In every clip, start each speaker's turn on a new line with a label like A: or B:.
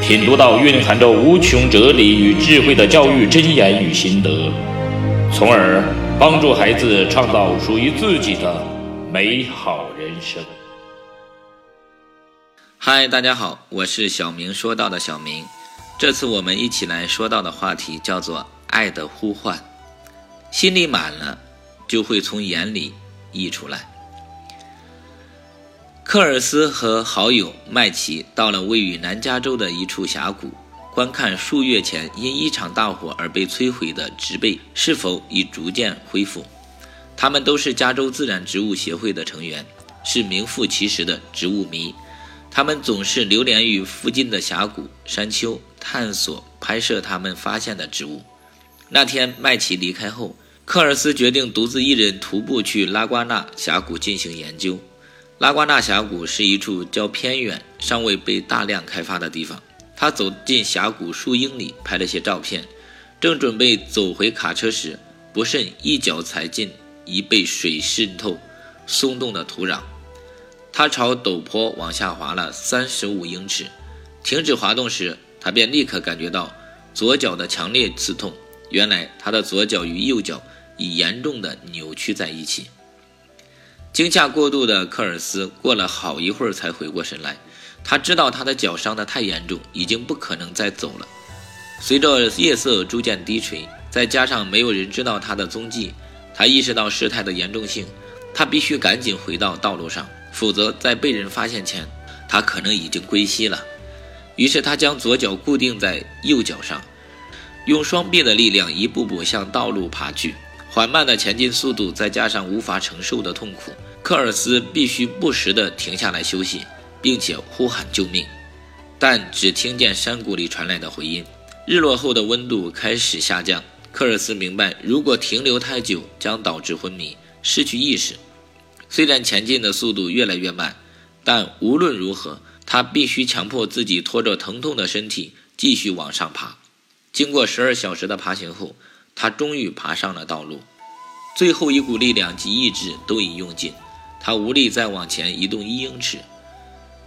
A: 品读到蕴含着无穷哲理与智慧的教育箴言与心得，从而帮助孩子创造属于自己的美好人生。
B: 嗨，大家好，我是小明说到的小明。这次我们一起来说到的话题叫做“爱的呼唤”。心里满了，就会从眼里溢出来。科尔斯和好友麦奇到了位于南加州的一处峡谷，观看数月前因一场大火而被摧毁的植被是否已逐渐恢复。他们都是加州自然植物协会的成员，是名副其实的植物迷。他们总是流连于附近的峡谷、山丘，探索、拍摄他们发现的植物。那天，麦奇离开后，科尔斯决定独自一人徒步去拉瓜纳峡谷进行研究。拉瓜纳峡谷是一处较偏远、尚未被大量开发的地方。他走进峡谷数英里，拍了些照片，正准备走回卡车时，不慎一脚踩进已被水渗透、松动的土壤。他朝陡坡往下滑了三十五英尺，停止滑动时，他便立刻感觉到左脚的强烈刺痛。原来他的左脚与右脚已严重的扭曲在一起。惊吓过度的科尔斯过了好一会儿才回过神来，他知道他的脚伤得太严重，已经不可能再走了。随着夜色逐渐低垂，再加上没有人知道他的踪迹，他意识到事态的严重性，他必须赶紧回到道路上，否则在被人发现前，他可能已经归西了。于是他将左脚固定在右脚上。用双臂的力量一步步向道路爬去，缓慢的前进速度再加上无法承受的痛苦，科尔斯必须不时地停下来休息，并且呼喊救命，但只听见山谷里传来的回音。日落后的温度开始下降，科尔斯明白，如果停留太久将导致昏迷、失去意识。虽然前进的速度越来越慢，但无论如何，他必须强迫自己拖着疼痛的身体继续往上爬。经过十二小时的爬行后，他终于爬上了道路。最后一股力量及意志都已用尽，他无力再往前移动一英尺。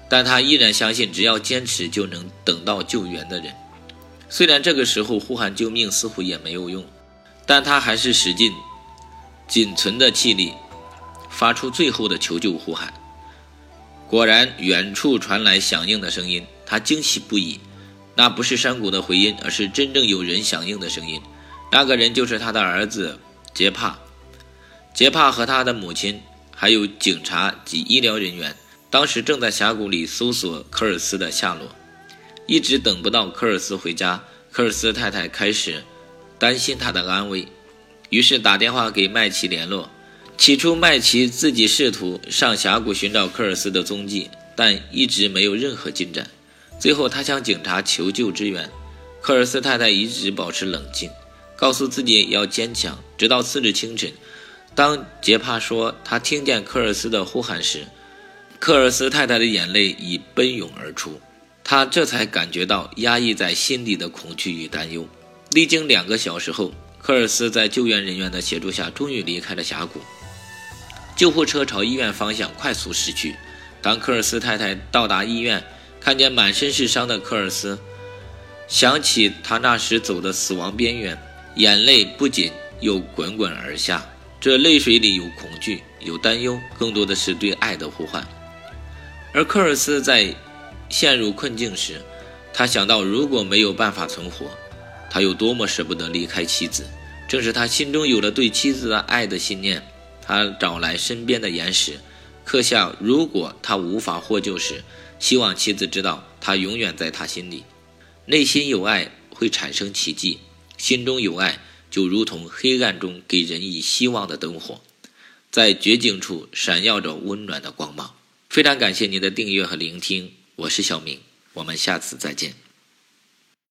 B: 但他依然相信，只要坚持，就能等到救援的人。虽然这个时候呼喊救命似乎也没有用，但他还是使尽仅存的气力，发出最后的求救呼喊。果然，远处传来响应的声音，他惊喜不已。那不是山谷的回音，而是真正有人响应的声音。那个人就是他的儿子杰帕。杰帕和他的母亲，还有警察及医疗人员，当时正在峡谷里搜索科尔斯的下落。一直等不到科尔斯回家，科尔斯太太开始担心他的安危，于是打电话给麦奇联络。起初，麦奇自己试图上峡谷寻找科尔斯的踪迹，但一直没有任何进展。最后，他向警察求救支援。科尔斯太太一直保持冷静，告诉自己要坚强。直到次日清晨，当杰帕说他听见科尔斯的呼喊时，科尔斯太太的眼泪已奔涌而出。他这才感觉到压抑在心底的恐惧与担忧。历经两个小时后，科尔斯在救援人员的协助下，终于离开了峡谷。救护车朝医院方向快速驶去。当科尔斯太太到达医院，看见满身是伤的科尔斯，想起他那时走的死亡边缘，眼泪不仅又滚滚而下。这泪水里有恐惧，有担忧，更多的是对爱的呼唤。而科尔斯在陷入困境时，他想到如果没有办法存活，他有多么舍不得离开妻子。正是他心中有了对妻子的爱的信念，他找来身边的岩石，刻下如果他无法获救时。希望妻子知道，他永远在他心里。内心有爱会产生奇迹，心中有爱就如同黑暗中给人以希望的灯火，在绝境处闪耀着温暖的光芒。非常感谢您的订阅和聆听，我是小明，我们下次再见。